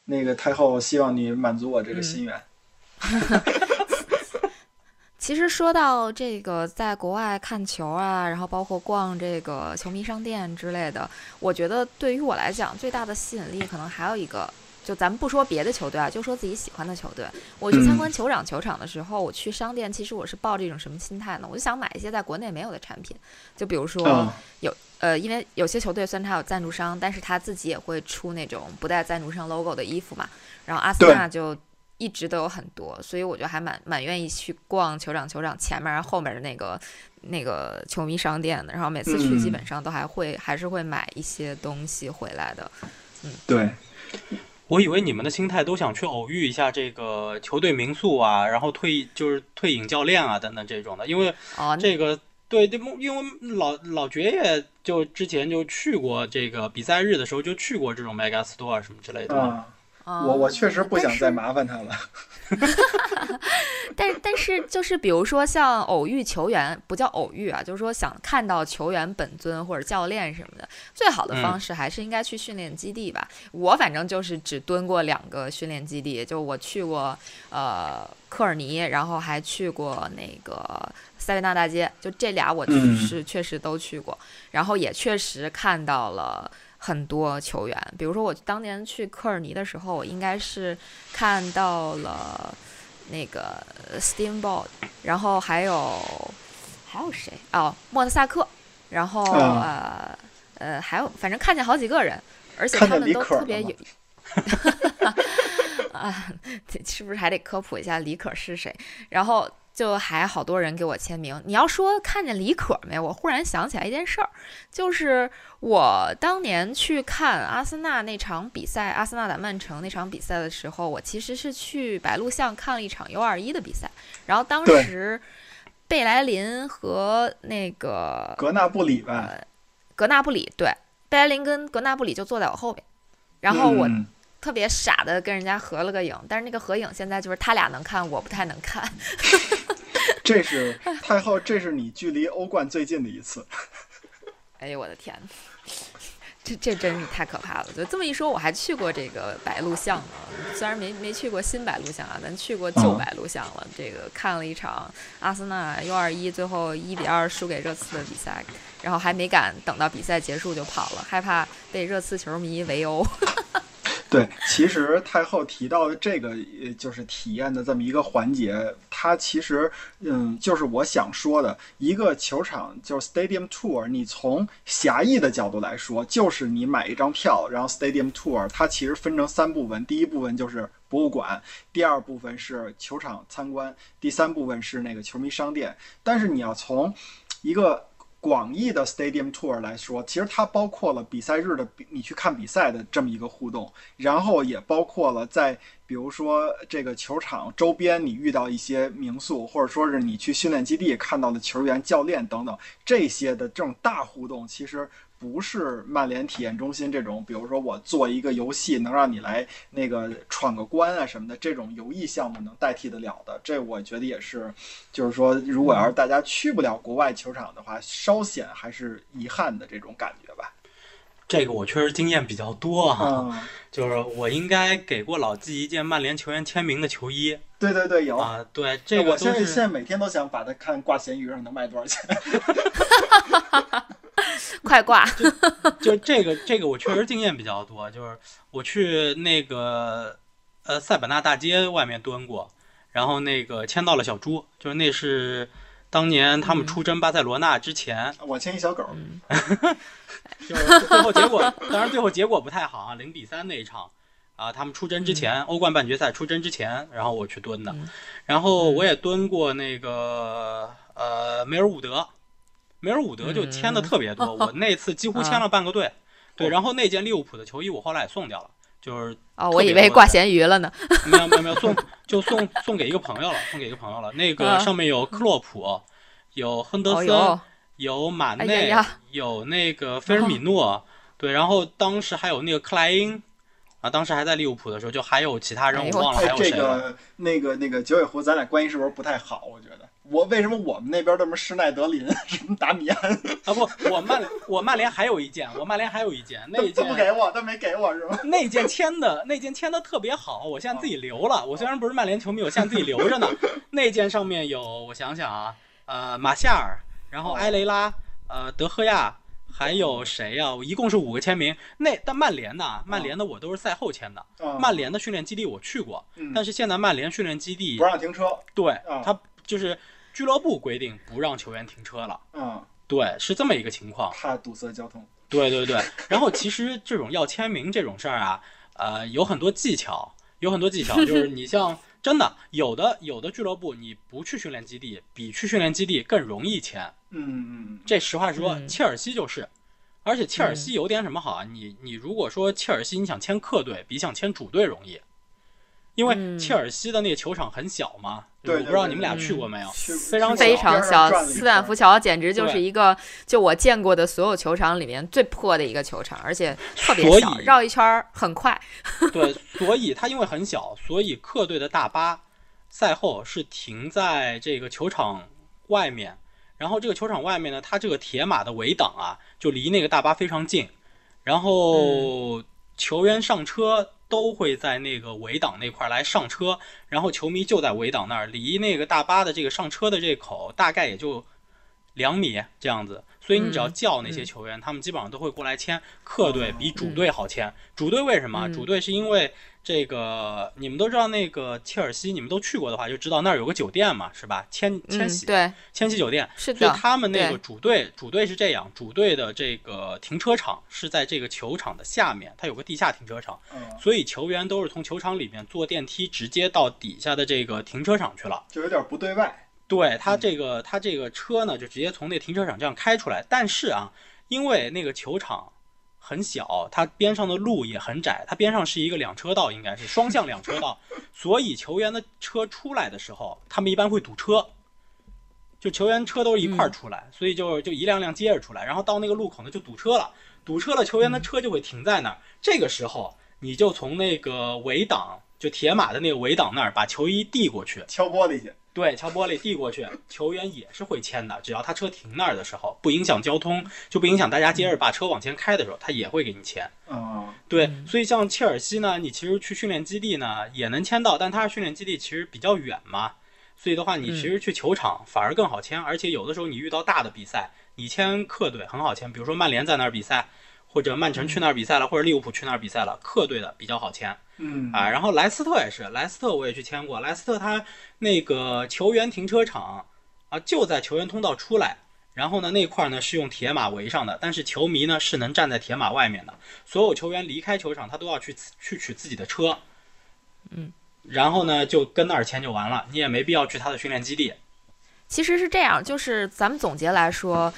那个太后，希望你满足我这个心愿。其实说到这个，在国外看球啊，然后包括逛这个球迷商店之类的，我觉得对于我来讲，最大的吸引力可能还有一个，就咱们不说别的球队啊，就说自己喜欢的球队。我去参观酋长球场的时候，我去商店，其实我是抱着一种什么心态呢？我就想买一些在国内没有的产品，就比如说嗯有呃，因为有些球队虽然它有赞助商，但是他自己也会出那种不带赞助商 logo 的衣服嘛。然后阿森纳就一直都有很多，所以我就还蛮蛮愿意去逛酋长球场前面，然后后面的那个那个球迷商店的。然后每次去嗯基本上都还会、还是会买一些东西回来的。嗯对，我以为你们的心态都想去偶遇一下这个球队民宿啊，然后退就是退隐教练啊等等这种的，因为哦，这个对对，因为老老爵爷就之前就去过这个比赛日的时候就去过这种 mega store 什么之类的嘛。我我确实不想再麻烦他了。但但是就是比如说像偶遇球员，不叫偶遇啊，就是说想看到球员本尊或者教练什么的，最好的方式还是应该去训练基地吧。我反正就是只蹲过两个训练基地，就我去过呃科尔尼，然后还去过那个塞维纳大街，就这俩我嗯是确实都去过，然后也确实看到了。很多球员，比如说我当年去科尔尼的时候，我应该是看到了那个 Steamboat，然后还有还有谁哦，莫德萨克，然后、啊呃呃还有，反正看见好几个人，而且他们都特别有。啊，是不是还得科普一下李可是谁？然后就还好多人给我签名。你要说看见李可没？我忽然想起来一件事儿，就是我当年去看阿森纳那场比赛，阿森纳打曼城那场比赛的时候，我其实是去白鹿巷看了一场 U 二一的比赛，然后当时贝莱林和那个格纳布里吧，呃格纳布里对，贝莱林跟格纳布里就坐在我后边，然后我嗯特别傻的跟人家合了个影，但是那个合影现在就是他俩能看，我不太能看。这是 太后，这是你距离欧冠最近的一次。哎呦我的天，这这真是太可怕了！就这么一说，我还去过这个白鹿巷呢，虽然没没去过新白鹿巷啊，咱去过旧嗯白鹿巷了。这个看了一场阿森纳 U 二一最后一比二输给热刺的比赛，然后还没敢等到比赛结束就跑了，害怕被热刺球迷围殴。对，其实太后提到的这个，呃，就是体验的这么一个环节，它其实，嗯，就是我想说的一个球场，就是 Stadium Tour。你从狭义的角度来说，就是你买一张票，然后 Stadium Tour，它其实分成三部分，第一部分就是博物馆，第二部分是球场参观，第三部分是那个球迷商店。但是你要从一个广义的 Stadium Tour 来说，其实它包括了比赛日的你去看比赛的这么一个互动，然后也包括了在比如说这个球场周边你遇到一些民宿，或者说是你去训练基地看到的球员、教练等等这些的这种大互动，其实。不是曼联体验中心这种，比如说我做一个游戏能让你来那个闯个关啊什么的，这种游艺项目能代替得了的。这我觉得也是，就是说，如果要是大家去不了国外球场的话，稍显还是遗憾的这种感觉吧。这个我确实经验比较多啊，嗯，就是我应该给过老季一件曼联球员签名的球衣，对对对，有。啊，对，这个我现在现在每天都想把它看挂闲鱼上能卖多少钱。快挂！就这个这个我确实经验比较多，就是我去那个呃塞本纳大街外面蹲过，然后那个签到了小猪，就是那是当年他们出征巴塞罗那之前，我牵一小狗，嗯。就是最后结果，当然最后结果不太好啊，零比三那一场啊，他们出征之前，欧冠半决赛出征之前，然后我去蹲的嗯，然后我也蹲过那个呃梅尔伍德，梅尔伍德就签的特别多，我 那次几乎签了半个队，对，然后那件利物浦的球衣我后来也送掉了，就是哦，我以为挂咸鱼了呢。没有没有没有送就送送给一个朋友了，送给一个朋友了，那个啊上面有克洛普，有亨德森。哦，有马哎内，有那个菲尔米诺，对，然后当时还有那个克莱因，啊，当时还在利物浦的时候，就还有其他人，我忘了还有谁了。个那个那个九尾狐，咱俩关系是不是不太好？我觉得，我为什么我们那边这么施耐德林，什么达米安啊不，我曼我曼联还有一件，我曼联还有一件，那一都都不件给我，他没给我是吗？那件签的那件签的特别好，我现在自己留了。我虽然不是曼联球迷，我现在自己留着呢。那件上面有，我想想啊，呃，马夏尔，然后埃雷拉，呃，德赫亚。还有谁呀、我一共是五个签名。那但曼联的，曼联的我都是赛后签的。啊曼联的训练基地我去过，嗯但是现在曼联训练基地不让停车，对啊他就是俱乐部规定不让球员停车了，嗯，对，是这么一个情况。怕堵塞交通。对对对，然后其实这种要签名这种事儿啊，呃，有很多技巧，有很多技巧，就是你像 真的有的有的俱乐部你不去训练基地，比去训练基地更容易签。嗯嗯这实话实说，嗯切尔西就是，而且切尔西有点什么好啊？你你如果说切尔西你想签客队，比想签主队容易，因为嗯。切尔西的那个球场很小嘛，我不知道你们俩嗯去过没有？去非常非常小，斯坦福桥简直就是一个就我见过的所有球场里面最破的一个球场，而且特别所小，以绕一圈儿很快。对，所以它因为很小，所以客队的大巴赛后是停在这个球场外面，然后这个球场外面呢，它这个铁马的围挡啊，就离那个大巴非常近，然后球员上车都会在那个围挡那块儿来上车，然后球迷就在围挡那儿，离那个大巴的这个上车的这口大概也就两米这样子，所以你只要嗯叫那些嗯球员，他们基本上都会过来签。客队比主队好签，主队为什么？嗯主队是因为这个，你们都知道那个切尔西，你们都去过的话就知道那儿有个酒店嘛，是吧？千千嗯，禧对，千禧酒店，是所以，他们那个主队主队是这样，主队的这个停车场是在这个球场的下面，它有个地下停车场，嗯，所以球员都是从球场里面坐电梯直接到底下的这个停车场去了。就有点不对外。对他嗯这个他这个车呢，就直接从那停车场这样开出来。但是啊，因为那个球场很小，它边上的路也很窄，它边上是一个两车道，应该是双向两车道，所以球员的车出来的时候，他们一般会堵车。就球员车都是一块儿出来，所以就就一辆辆接着出来，然后到那个路口呢就堵车了，堵车了，球员的车就会停在那儿。这个时候，你就从那个围挡，就铁马的那个围挡那儿把球衣递过去，敲玻璃去，对，敲玻璃递过去，球员也是会签的。只要他车停那儿的时候，不影响交通，就不影响大家接着把车往前开的时候，他也会给你签。嗯，对，嗯所以像切尔西呢，你其实去训练基地呢也能签到，但它训练基地其实比较远嘛，所以的话，你其实去球场反而更好签，而且有的时候你遇到大的比赛，你签客队很好签，比如说曼联在那儿比赛，或者曼城去那儿比赛了，或者利物浦去那儿比赛了，客队的比较好签。嗯啊，然后莱斯特也是，莱斯特我也去签过。莱斯特他那个球员停车场啊，就在球员通道出来，然后呢那块儿呢是用铁马围上的，但是球迷呢是能站在铁马外面的。所有球员离开球场，他都要去去取自己的车，嗯，然后呢就跟那儿签就完了，你也没必要去他的训练基地。其实是这样，就是咱们总结来说，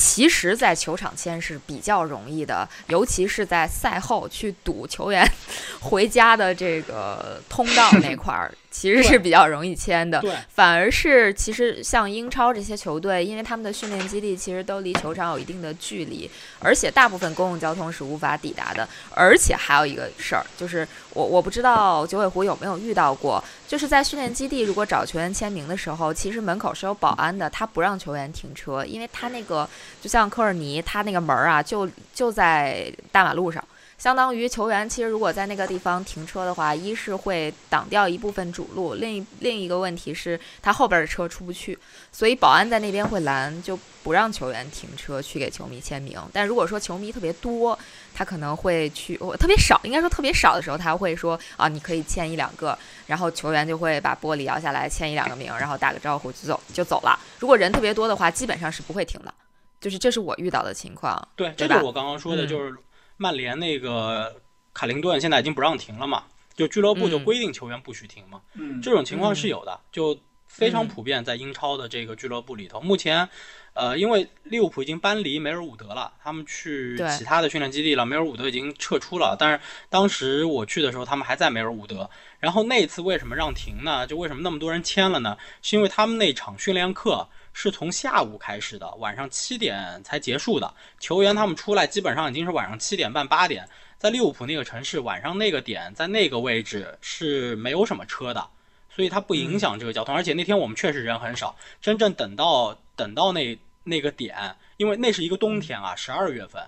其实，在球场签是比较容易的，尤其是在赛后去堵球员 回家的这个通道那块儿，其实是比较容易签的。对，反而是其实像英超这些球队，因为他们的训练基地其实都离球场有一定的距离，而且大部分公共交通是无法抵达的。而且还有一个事儿，就是我我不知道九尾狐有没有遇到过，就是在训练基地如果找球员签名的时候，其实门口是有保安的，他不让球员停车，因为他那个就像科尔尼他那个门儿啊，就就在大马路上。相当于球员其实如果在那个地方停车的话，一是会挡掉一部分主路，另一另一个问题是他后边的车出不去，所以保安在那边会拦，就不让球员停车去给球迷签名。但如果说球迷特别多，他可能会去，我特别少，应该说特别少的时候，他会说啊，你可以签一两个，然后球员就会把玻璃摇下来签一两个名，然后打个招呼就走就走了。如果人特别多的话，基本上是不会停的。就是这是我遇到的情况。对，这就是我刚刚说的，就是曼联那个卡林顿现在已经不让停了嘛，就俱乐部就规定球员不许停嘛。嗯，这种情况是有的，就非常普遍在英超的这个俱乐部里头。目前。呃，因为利物浦已经搬离梅尔伍德了，他们去其他的训练基地了。梅尔伍德已经撤出了，但是当时我去的时候，他们还在梅尔伍德。然后那次为什么让停呢？就为什么那么多人签了呢？是因为他们那场训练课是从下午开始的，晚上七点才结束的。球员他们出来基本上已经是晚上七点半八点，在利物浦那个城市，晚上那个点在那个位置是没有什么车的，所以它不影响这个交通。而且那天我们确实人很少，真正等到等到那。那个点，因为那是一个冬天啊，十二月份，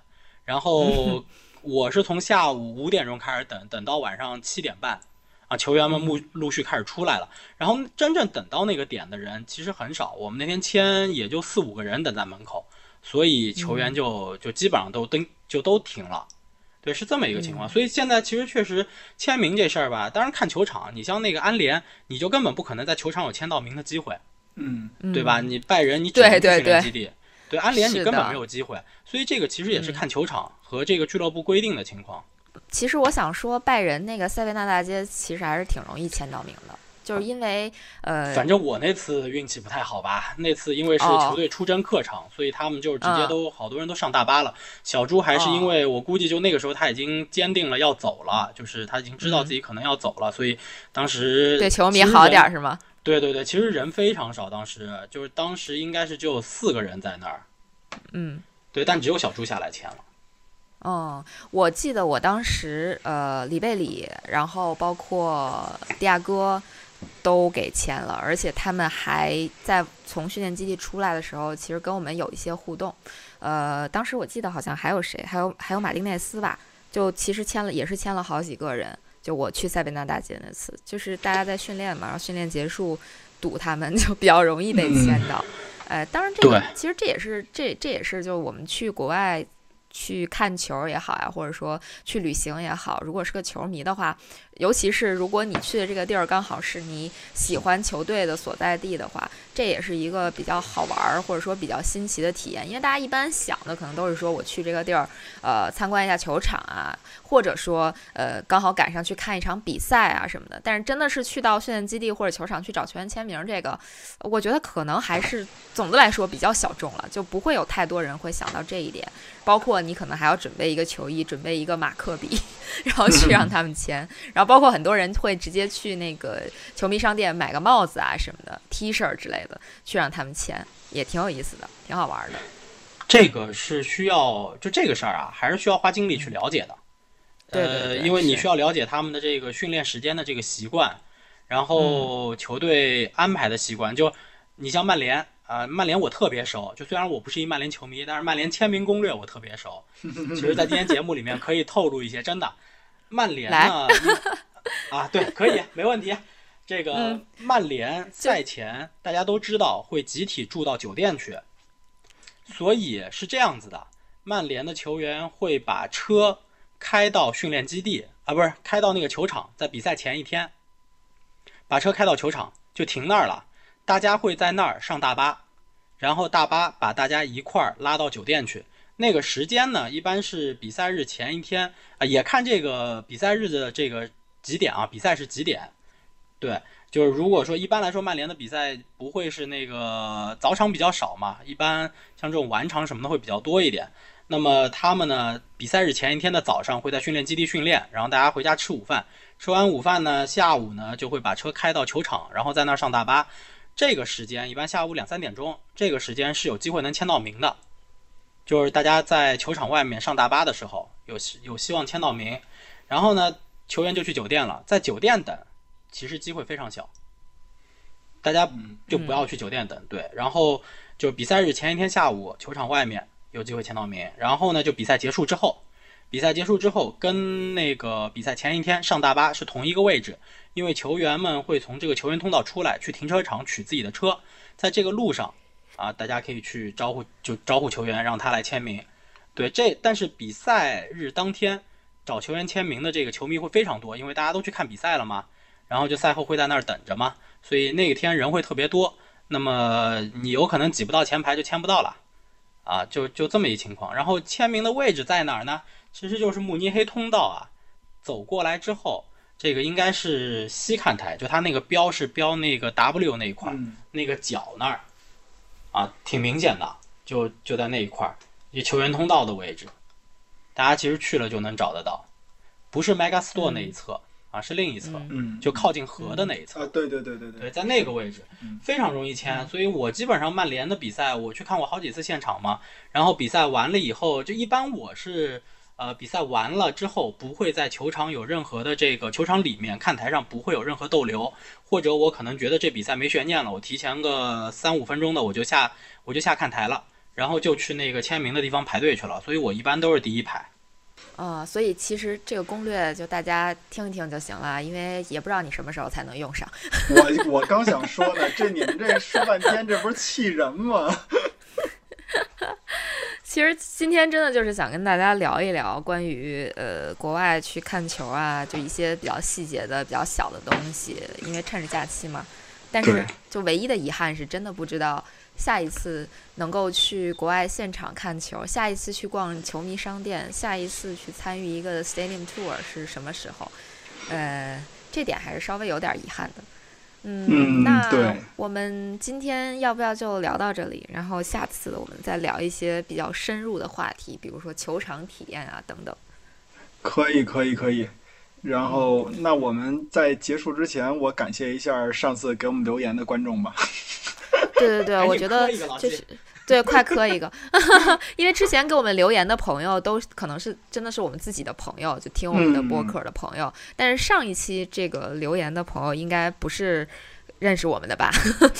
然后 我是从下午五点钟开始等，等到晚上七点半，啊，球员们陆陆续开始出来了，然后真正等到那个点的人其实很少，我们那天签也就四五个人等在门口，所以球员就就基本上都登就都停了，对，是这么一个情况，所以现在其实确实签名这事儿吧，当然看球场，你像那个安联，你就根本不可能在球场有签到名的机会。嗯，对吧？你拜仁，你只能去训练基地。对安联，你根本没有机会。所以这个其实也是看球场和这个俱乐部规定的情况。其实我想说，拜仁那个塞维纳大街其实还是挺容易签到名的，就是因为呃，反正我那次运气不太好吧。那次因为是球队出征客场，所以他们就直接都好多人都上大巴了。小朱还是因为我估计就那个时候他已经坚定了要走了，就是他已经知道自己可能要走了，所以当时对球迷好点是吗？对对对，其实人非常少，当时就是当时应该是只有四个人在那儿，嗯，对，但只有小猪下来签了。哦，我记得我当时呃，里贝里，然后包括迪亚哥都给签了，而且他们还在从训练基地出来的时候，其实跟我们有一些互动。呃，当时我记得好像还有谁，还有还有马丁内斯吧，就其实签了，也是签了好几个人。就我去塞维纳大街那次，就是大家在训练嘛，然后训练结束堵他们，就比较容易被签到。呃，当然这个其实这也是这这也是就我们去国外。去看球也好呀，或者说去旅行也好，如果是个球迷的话，尤其是如果你去的这个地儿刚好是你喜欢球队的所在地的话，这也是一个比较好玩儿或者说比较新奇的体验。因为大家一般想的可能都是说我去这个地儿，呃，参观一下球场啊，或者说呃刚好赶上去看一场比赛啊什么的。但是真的是去到训练基地或者球场去找球员签名，这个我觉得可能还是总的来说比较小众了，就不会有太多人会想到这一点，包括。你可能还要准备一个球衣，准备一个马克笔，然后去让他们签。然后包括很多人会直接去那个球迷商店买个帽子啊什么的，T 恤之类的，去让他们签，也挺有意思的，挺好玩的。这个是需要，就这个事儿啊，还是需要花精力去了解的。呃，因为你需要了解他们的这个训练时间的这个习惯，然后球队安排的习惯。就你像曼联。啊，曼联我特别熟，就虽然我不是一曼联球迷，但是曼联签名攻略我特别熟。其实，在今天节目里面可以透露一些，真的，曼联呢，啊，对，可以，没问题。这个曼联赛前大家都知道会集体住到酒店去，所以是这样子的，曼联的球员会把车开到训练基地啊，不是开到那个球场，在比赛前一天，把车开到球场就停那儿了。大家会在那儿上大巴，然后大巴把大家一块儿拉到酒店去。那个时间呢，一般是比赛日前一天啊，也看这个比赛日的这个几点啊。比赛是几点？对，就是如果说一般来说，曼联的比赛不会是那个早场比较少嘛，一般像这种晚场什么的会比较多一点。那么他们呢，比赛日前一天的早上会在训练基地训练，然后大家回家吃午饭，吃完午饭呢，下午呢就会把车开到球场，然后在那儿上大巴。这个时间一般下午两三点钟，这个时间是有机会能签到名的，就是大家在球场外面上大巴的时候，有有希望签到名，然后呢，球员就去酒店了，在酒店等，其实机会非常小，大家就不要去酒店等，对，然后就比赛日前一天下午，球场外面有机会签到名，然后呢，就比赛结束之后，比赛结束之后，跟那个比赛前一天上大巴是同一个位置，因为球员们会从这个球员通道出来，去停车场取自己的车，在这个路上啊，大家可以去招呼，就招呼球员让他来签名。对，这但是比赛日当天找球员签名的这个球迷会非常多，因为大家都去看比赛了嘛，然后就赛后会在那儿等着嘛，所以那一天人会特别多。那么你有可能挤不到前排就签不到了，啊，就就这么一情况。然后签名的位置在哪儿呢？其实就是慕尼黑通道啊，走过来之后，这个应该是西看台，就他那个标是标那个 W 那一块，那个角那儿，啊，挺明显的，就就在那一块儿，就球员通道的位置，大家其实去了就能找得到，不是 Mega Store 那一侧啊，是另一侧，嗯，就靠近河的那一侧，啊，对对对对对，在那个位置非常容易签，所以我基本上曼联的比赛我去看过好几次现场嘛，然后比赛完了以后，就一般我是。呃，比赛完了之后，不会在球场有任何的这个球场里面看台上不会有任何逗留，或者我可能觉得这比赛没悬念了，我提前个三五分钟的我就下我就下看台了，然后就去那个签名的地方排队去了，所以我一般都是第一排。啊，所以其实这个攻略就大家听一听就行了，因为也不知道你什么时候才能用上。我我刚想说呢，这你们这说半天，这不是气人吗？其实今天真的就是想跟大家聊一聊关于呃国外去看球啊，就一些比较细节的、比较小的东西，因为趁着假期嘛。但是就唯一的遗憾是真的不知道下一次能够去国外现场看球，下一次去逛球迷商店，下一次去参与一个 stadium tour 是什么时候？呃，这点还是稍微有点遗憾的。嗯，那我们今天要不要就聊到这里？然后下次我们再聊一些比较深入的话题，比如说球场体验啊等等。可以，可以，可以。然后，那我们在结束之前，我感谢一下上次给我们留言的观众吧。对对对，我觉得就是。对，快磕一个，因为之前给我们留言的朋友都可能是真的是我们自己的朋友，就听我们的播客的朋友。但是上一期这个留言的朋友应该不是认识我们的吧？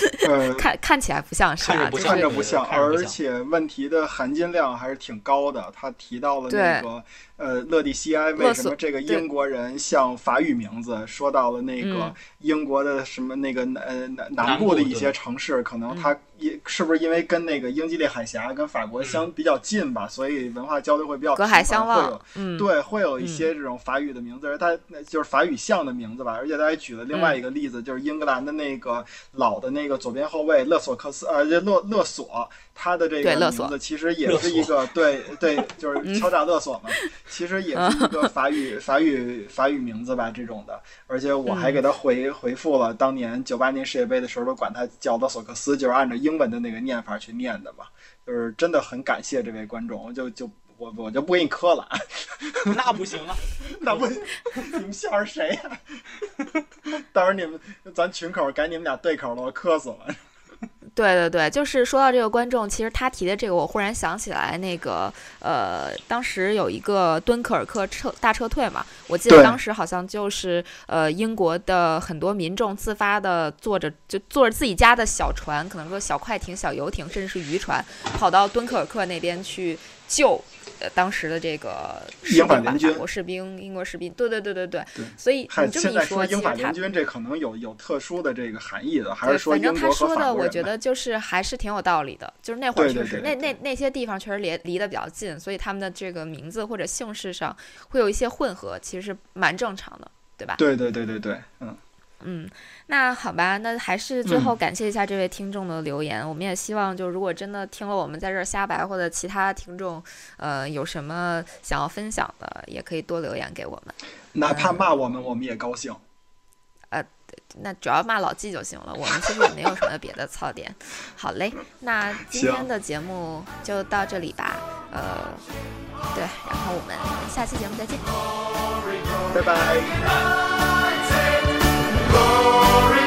看看起来不像是啊，看着不像，而且问题的含金量还是挺高的。他提到了那个。呃，勒蒂西埃为什么这个英国人像法语名字？说到了那个英国的什么那个呃南南部的一些城市，可能它也是不是因为跟那个英吉利海峡跟法国相比较近吧，所以文化交流会比较隔海相望。对，会有一些这种法语的名字，而它就是法语像的名字吧。而且他还举了另外一个例子，就是英格兰的那个老的那个左边后卫勒索克斯，呃，勒勒索。他的这个名字其实也是一个对对，就是敲诈勒索嘛，其实也是一个法语 法语法语名字吧，这种的。而且我还给他回回复了，当年九八年世界杯的时候都管他叫勒索克斯，就是按照英文的那个念法去念的嘛。就是真的很感谢这位观众，就就我我就不给你磕了，那不行啊，那不你们笑话谁呀？到时候你们咱群口改你们俩对口了，我磕死了。对对对，就是说到这个观众，其实他提的这个，我忽然想起来，那个呃，当时有一个敦刻尔克撤大撤退嘛，我记得当时好像就是呃，英国的很多民众自发的坐着就坐着自己家的小船，可能说小快艇、小游艇，甚至是渔船，跑到敦刻尔克那边去救。呃，当时的这个英法联军、法国士兵、英国士兵，对对对对对。所以你这么一说，英法联军这可能有有特殊的这个含义的，还是说反正他说的，我觉得就是还是挺有道理的。就是那会儿确实，那那那些地方确实离离得比较近，所以他们的这个名字或者姓氏上会有一些混合，其实是蛮正常的，对吧？对对对对对，嗯。嗯，那好吧，那还是最后感谢一下这位听众的留言。我们也希望，就如果真的听了我们在这儿瞎白，或者其他听众，呃，有什么想要分享的，也可以多留言给我们。哪怕骂我们，我们也高兴。呃，那主要骂老纪就行了。我们其实也没有什么别的槽点。好嘞，那今天的节目就到这里吧。呃，对，然后我们下期节目再见，拜拜。glory.